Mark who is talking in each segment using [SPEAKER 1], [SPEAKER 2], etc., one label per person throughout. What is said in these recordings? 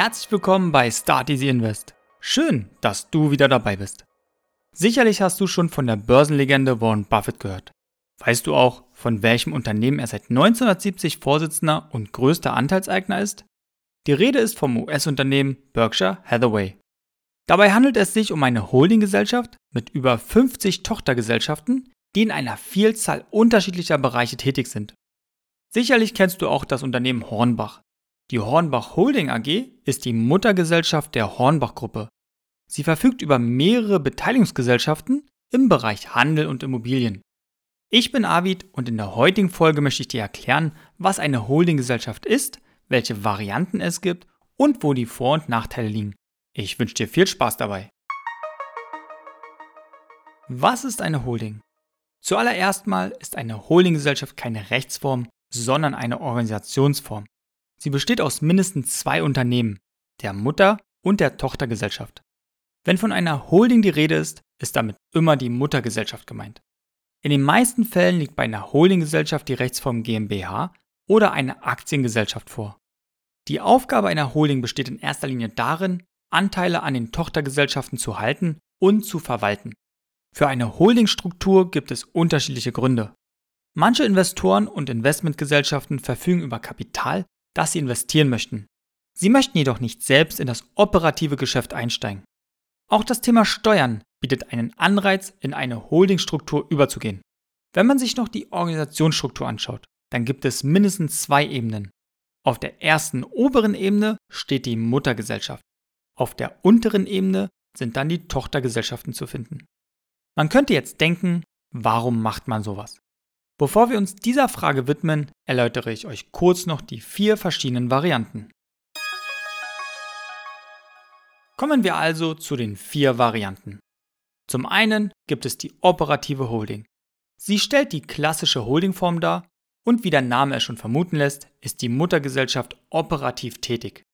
[SPEAKER 1] Herzlich willkommen bei Start Easy Invest. Schön, dass du wieder dabei bist. Sicherlich hast du schon von der Börsenlegende Warren Buffett gehört. Weißt du auch, von welchem Unternehmen er seit 1970 Vorsitzender und größter Anteilseigner ist? Die Rede ist vom US-Unternehmen Berkshire Hathaway. Dabei handelt es sich um eine Holdinggesellschaft mit über 50 Tochtergesellschaften, die in einer Vielzahl unterschiedlicher Bereiche tätig sind. Sicherlich kennst du auch das Unternehmen Hornbach. Die Hornbach Holding AG ist die Muttergesellschaft der Hornbach Gruppe. Sie verfügt über mehrere Beteiligungsgesellschaften im Bereich Handel und Immobilien. Ich bin Avid und in der heutigen Folge möchte ich dir erklären, was eine Holdinggesellschaft ist, welche Varianten es gibt und wo die Vor- und Nachteile liegen. Ich wünsche dir viel Spaß dabei. Was ist eine Holding? Zuallererst mal ist eine Holdinggesellschaft keine Rechtsform, sondern eine Organisationsform. Sie besteht aus mindestens zwei Unternehmen, der Mutter- und der Tochtergesellschaft. Wenn von einer Holding die Rede ist, ist damit immer die Muttergesellschaft gemeint. In den meisten Fällen liegt bei einer Holdinggesellschaft die Rechtsform GmbH oder eine Aktiengesellschaft vor. Die Aufgabe einer Holding besteht in erster Linie darin, Anteile an den Tochtergesellschaften zu halten und zu verwalten. Für eine Holdingstruktur gibt es unterschiedliche Gründe. Manche Investoren und Investmentgesellschaften verfügen über Kapital, das sie investieren möchten. Sie möchten jedoch nicht selbst in das operative Geschäft einsteigen. Auch das Thema Steuern bietet einen Anreiz, in eine Holdingstruktur überzugehen. Wenn man sich noch die Organisationsstruktur anschaut, dann gibt es mindestens zwei Ebenen. Auf der ersten oberen Ebene steht die Muttergesellschaft. Auf der unteren Ebene sind dann die Tochtergesellschaften zu finden. Man könnte jetzt denken, warum macht man sowas? Bevor wir uns dieser Frage widmen, erläutere ich euch kurz noch die vier verschiedenen Varianten. Kommen wir also zu den vier Varianten. Zum einen gibt es die operative Holding. Sie stellt die klassische Holdingform dar und wie der Name es schon vermuten lässt, ist die Muttergesellschaft operativ tätig.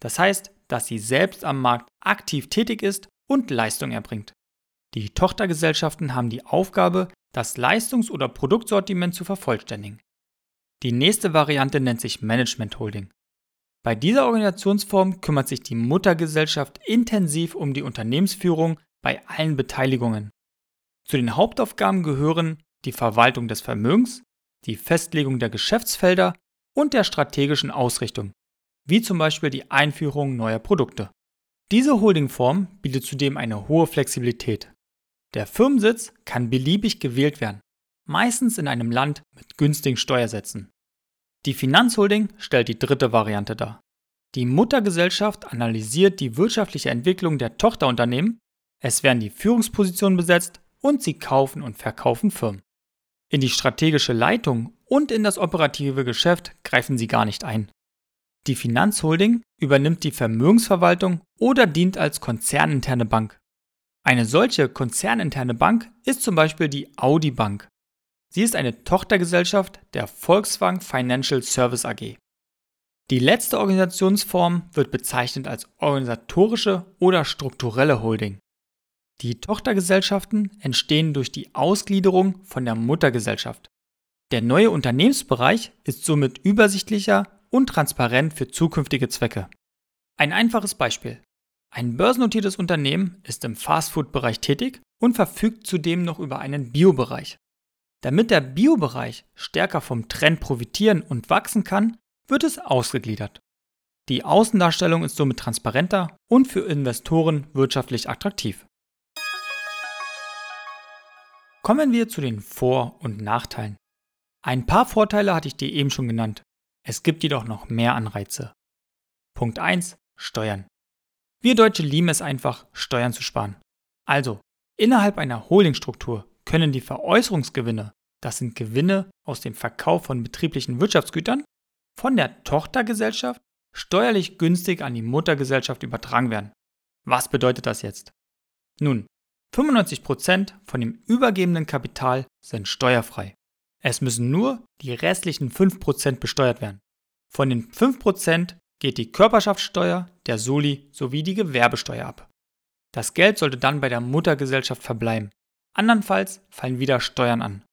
[SPEAKER 1] Das heißt, dass sie selbst am Markt aktiv tätig ist und Leistung erbringt. Die Tochtergesellschaften haben die Aufgabe, das Leistungs- oder Produktsortiment zu vervollständigen. Die nächste Variante nennt sich Management Holding. Bei dieser Organisationsform kümmert sich die Muttergesellschaft intensiv um die Unternehmensführung bei allen Beteiligungen. Zu den Hauptaufgaben gehören die Verwaltung des Vermögens, die Festlegung der Geschäftsfelder und der strategischen Ausrichtung, wie zum Beispiel die Einführung neuer Produkte. Diese Holdingform bietet zudem eine hohe Flexibilität. Der Firmensitz kann beliebig gewählt werden, meistens in einem Land mit günstigen Steuersätzen. Die Finanzholding stellt die dritte Variante dar. Die Muttergesellschaft analysiert die wirtschaftliche Entwicklung der Tochterunternehmen, es werden die Führungspositionen besetzt und sie kaufen und verkaufen Firmen. In die strategische Leitung und in das operative Geschäft greifen sie gar nicht ein. Die Finanzholding übernimmt die Vermögensverwaltung oder dient als konzerninterne Bank. Eine solche konzerninterne Bank ist zum Beispiel die Audi Bank. Sie ist eine Tochtergesellschaft der Volkswagen Financial Service AG. Die letzte Organisationsform wird bezeichnet als organisatorische oder strukturelle Holding. Die Tochtergesellschaften entstehen durch die Ausgliederung von der Muttergesellschaft. Der neue Unternehmensbereich ist somit übersichtlicher und transparent für zukünftige Zwecke. Ein einfaches Beispiel. Ein börsennotiertes Unternehmen ist im Fastfood-Bereich tätig und verfügt zudem noch über einen Bio-Bereich. Damit der Bio-Bereich stärker vom Trend profitieren und wachsen kann, wird es ausgegliedert. Die Außendarstellung ist somit transparenter und für Investoren wirtschaftlich attraktiv. Kommen wir zu den Vor- und Nachteilen. Ein paar Vorteile hatte ich dir eben schon genannt. Es gibt jedoch noch mehr Anreize. Punkt 1. Steuern. Wir Deutsche lieben es einfach, Steuern zu sparen. Also, innerhalb einer Holdingstruktur können die Veräußerungsgewinne, das sind Gewinne aus dem Verkauf von betrieblichen Wirtschaftsgütern, von der Tochtergesellschaft steuerlich günstig an die Muttergesellschaft übertragen werden. Was bedeutet das jetzt? Nun, 95% von dem übergebenen Kapital sind steuerfrei. Es müssen nur die restlichen 5% besteuert werden. Von den 5% geht die Körperschaftssteuer, der Soli sowie die Gewerbesteuer ab. Das Geld sollte dann bei der Muttergesellschaft verbleiben. Andernfalls fallen wieder Steuern an.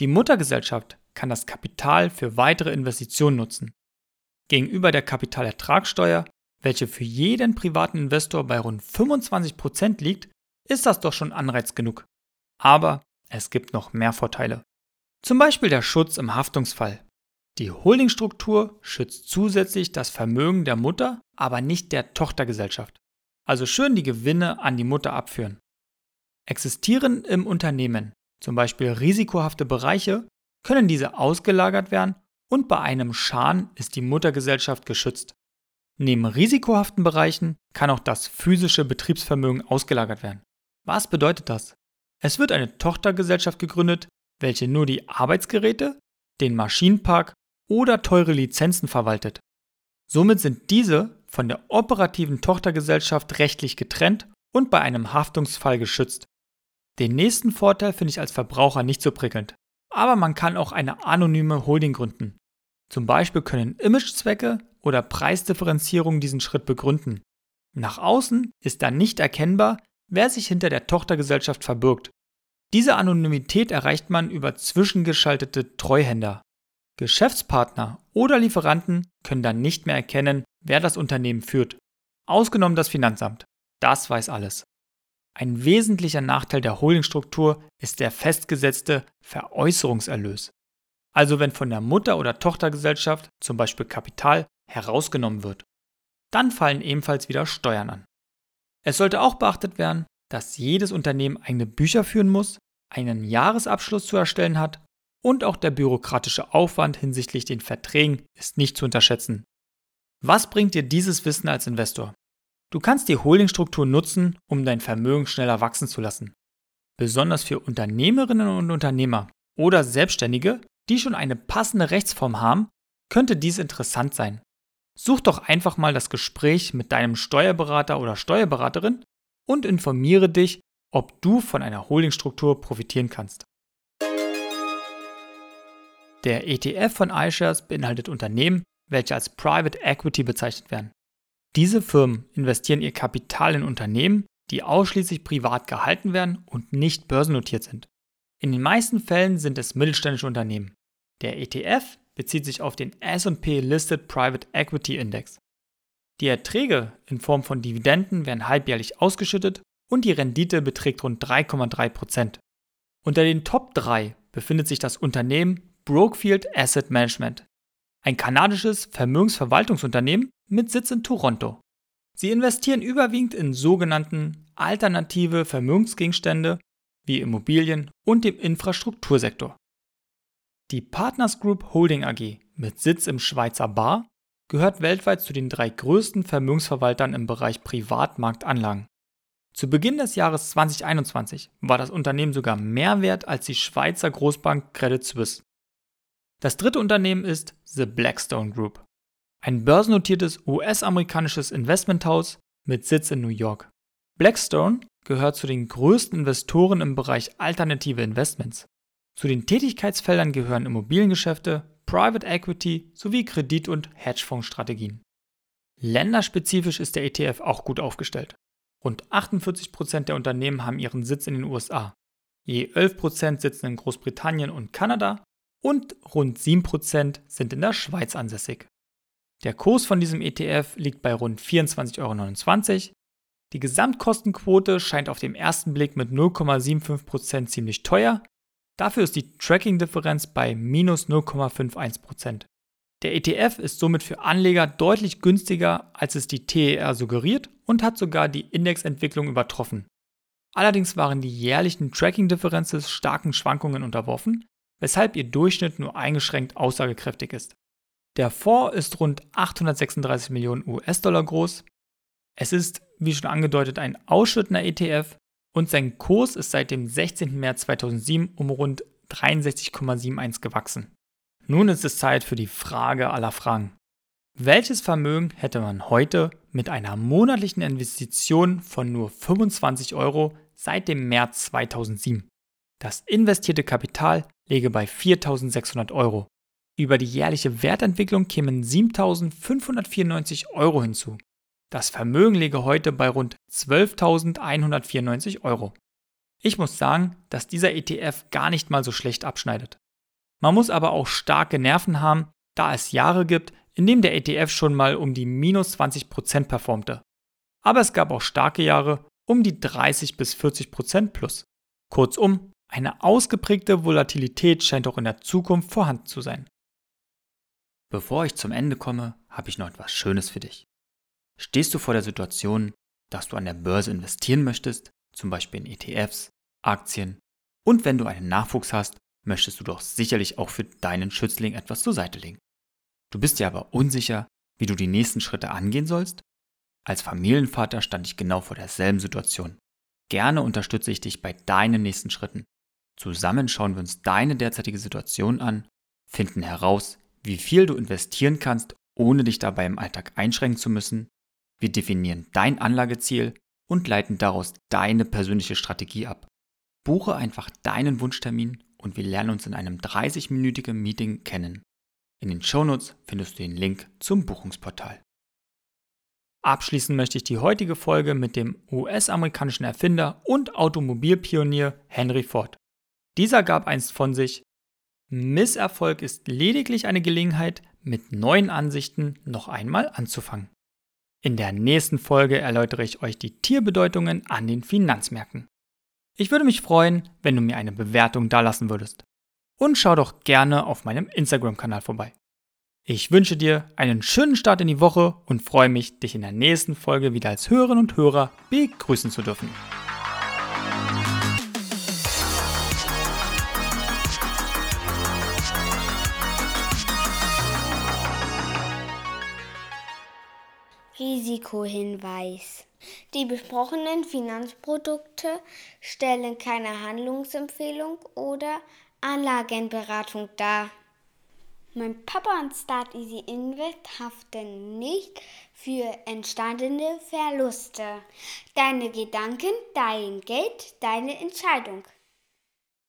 [SPEAKER 1] Die Muttergesellschaft kann das Kapital für weitere Investitionen nutzen. Gegenüber der Kapitalertragssteuer welche für jeden privaten Investor bei rund 25% liegt, ist das doch schon Anreiz genug. Aber es gibt noch mehr Vorteile. Zum Beispiel der Schutz im Haftungsfall. Die Holdingstruktur schützt zusätzlich das Vermögen der Mutter, aber nicht der Tochtergesellschaft. Also schön die Gewinne an die Mutter abführen. Existieren im Unternehmen zum Beispiel risikohafte Bereiche, können diese ausgelagert werden und bei einem Schaden ist die Muttergesellschaft geschützt. Neben risikohaften Bereichen kann auch das physische Betriebsvermögen ausgelagert werden. Was bedeutet das? Es wird eine Tochtergesellschaft gegründet, welche nur die Arbeitsgeräte, den Maschinenpark oder teure Lizenzen verwaltet. Somit sind diese von der operativen Tochtergesellschaft rechtlich getrennt und bei einem Haftungsfall geschützt. Den nächsten Vorteil finde ich als Verbraucher nicht so prickelnd. Aber man kann auch eine anonyme Holding gründen. Zum Beispiel können Imagezwecke oder Preisdifferenzierung diesen Schritt begründen. Nach außen ist dann nicht erkennbar, wer sich hinter der Tochtergesellschaft verbirgt. Diese Anonymität erreicht man über zwischengeschaltete Treuhänder. Geschäftspartner oder Lieferanten können dann nicht mehr erkennen, wer das Unternehmen führt. Ausgenommen das Finanzamt. Das weiß alles. Ein wesentlicher Nachteil der Holdingstruktur ist der festgesetzte Veräußerungserlös. Also wenn von der Mutter- oder Tochtergesellschaft zum Beispiel Kapital herausgenommen wird. Dann fallen ebenfalls wieder Steuern an. Es sollte auch beachtet werden, dass jedes Unternehmen eigene Bücher führen muss, einen Jahresabschluss zu erstellen hat und auch der bürokratische Aufwand hinsichtlich den Verträgen ist nicht zu unterschätzen. Was bringt dir dieses Wissen als Investor? Du kannst die Holdingstruktur nutzen, um dein Vermögen schneller wachsen zu lassen. Besonders für Unternehmerinnen und Unternehmer oder Selbstständige, die schon eine passende Rechtsform haben, könnte dies interessant sein. Such doch einfach mal das Gespräch mit deinem Steuerberater oder Steuerberaterin und informiere dich, ob du von einer Holdingstruktur profitieren kannst. Der ETF von iShares beinhaltet Unternehmen, welche als Private Equity bezeichnet werden. Diese Firmen investieren ihr Kapital in Unternehmen, die ausschließlich privat gehalten werden und nicht börsennotiert sind. In den meisten Fällen sind es mittelständische Unternehmen. Der ETF bezieht sich auf den SP Listed Private Equity Index. Die Erträge in Form von Dividenden werden halbjährlich ausgeschüttet und die Rendite beträgt rund 3,3%. Unter den Top 3 befindet sich das Unternehmen Brookfield Asset Management, ein kanadisches Vermögensverwaltungsunternehmen mit Sitz in Toronto. Sie investieren überwiegend in sogenannten alternative Vermögensgegenstände wie Immobilien und dem Infrastruktursektor. Die Partners Group Holding AG mit Sitz im Schweizer Bar gehört weltweit zu den drei größten Vermögensverwaltern im Bereich Privatmarktanlagen. Zu Beginn des Jahres 2021 war das Unternehmen sogar mehr wert als die Schweizer Großbank Credit Suisse. Das dritte Unternehmen ist The Blackstone Group, ein börsennotiertes US-amerikanisches Investmenthaus mit Sitz in New York. Blackstone gehört zu den größten Investoren im Bereich alternative Investments. Zu den Tätigkeitsfeldern gehören Immobiliengeschäfte, Private Equity sowie Kredit- und Hedgefondsstrategien. Länderspezifisch ist der ETF auch gut aufgestellt. Rund 48% der Unternehmen haben ihren Sitz in den USA. Je 11% sitzen in Großbritannien und Kanada und rund 7% sind in der Schweiz ansässig. Der Kurs von diesem ETF liegt bei rund 24,29 Euro. Die Gesamtkostenquote scheint auf den ersten Blick mit 0,75% ziemlich teuer. Dafür ist die Tracking-Differenz bei minus 0,51%. Der ETF ist somit für Anleger deutlich günstiger, als es die TER suggeriert und hat sogar die Indexentwicklung übertroffen. Allerdings waren die jährlichen Tracking-Differenzen starken Schwankungen unterworfen, weshalb ihr Durchschnitt nur eingeschränkt aussagekräftig ist. Der Fonds ist rund 836 Millionen US-Dollar groß. Es ist, wie schon angedeutet, ein ausschüttender ETF und sein Kurs ist seit dem 16. März 2007 um rund 63,71 gewachsen. Nun ist es Zeit für die Frage aller Fragen. Welches Vermögen hätte man heute mit einer monatlichen Investition von nur 25 Euro seit dem März 2007? Das investierte Kapital läge bei 4.600 Euro. Über die jährliche Wertentwicklung kämen 7.594 Euro hinzu. Das Vermögen läge heute bei rund 12.194 Euro. Ich muss sagen, dass dieser ETF gar nicht mal so schlecht abschneidet. Man muss aber auch starke Nerven haben, da es Jahre gibt, in dem der ETF schon mal um die minus 20% performte. Aber es gab auch starke Jahre um die 30 bis 40% plus. Kurzum, eine ausgeprägte Volatilität scheint auch in der Zukunft vorhanden zu sein. Bevor ich zum Ende komme, habe ich noch etwas Schönes für dich. Stehst du vor der Situation, dass du an der Börse investieren möchtest, zum Beispiel in ETFs, Aktien, und wenn du einen Nachwuchs hast, möchtest du doch sicherlich auch für deinen Schützling etwas zur Seite legen. Du bist dir aber unsicher, wie du die nächsten Schritte angehen sollst? Als Familienvater stand ich genau vor derselben Situation. Gerne unterstütze ich dich bei deinen nächsten Schritten. Zusammen schauen wir uns deine derzeitige Situation an, finden heraus, wie viel du investieren kannst, ohne dich dabei im Alltag einschränken zu müssen. Wir definieren dein Anlageziel und leiten daraus deine persönliche Strategie ab. Buche einfach deinen Wunschtermin und wir lernen uns in einem 30-minütigen Meeting kennen. In den Shownotes findest du den Link zum Buchungsportal. Abschließen möchte ich die heutige Folge mit dem US-amerikanischen Erfinder und Automobilpionier Henry Ford. Dieser gab einst von sich, Misserfolg ist lediglich eine Gelegenheit, mit neuen Ansichten noch einmal anzufangen. In der nächsten Folge erläutere ich euch die Tierbedeutungen an den Finanzmärkten. Ich würde mich freuen, wenn du mir eine Bewertung dalassen würdest. Und schau doch gerne auf meinem Instagram-Kanal vorbei. Ich wünsche dir einen schönen Start in die Woche und freue mich, dich in der nächsten Folge wieder als Hörerin und Hörer begrüßen zu dürfen.
[SPEAKER 2] Risikohinweis. Die besprochenen Finanzprodukte stellen keine Handlungsempfehlung oder Anlagenberatung dar. Mein Papa und Start Easy Invest haften nicht für entstandene Verluste. Deine Gedanken, dein Geld, deine Entscheidung.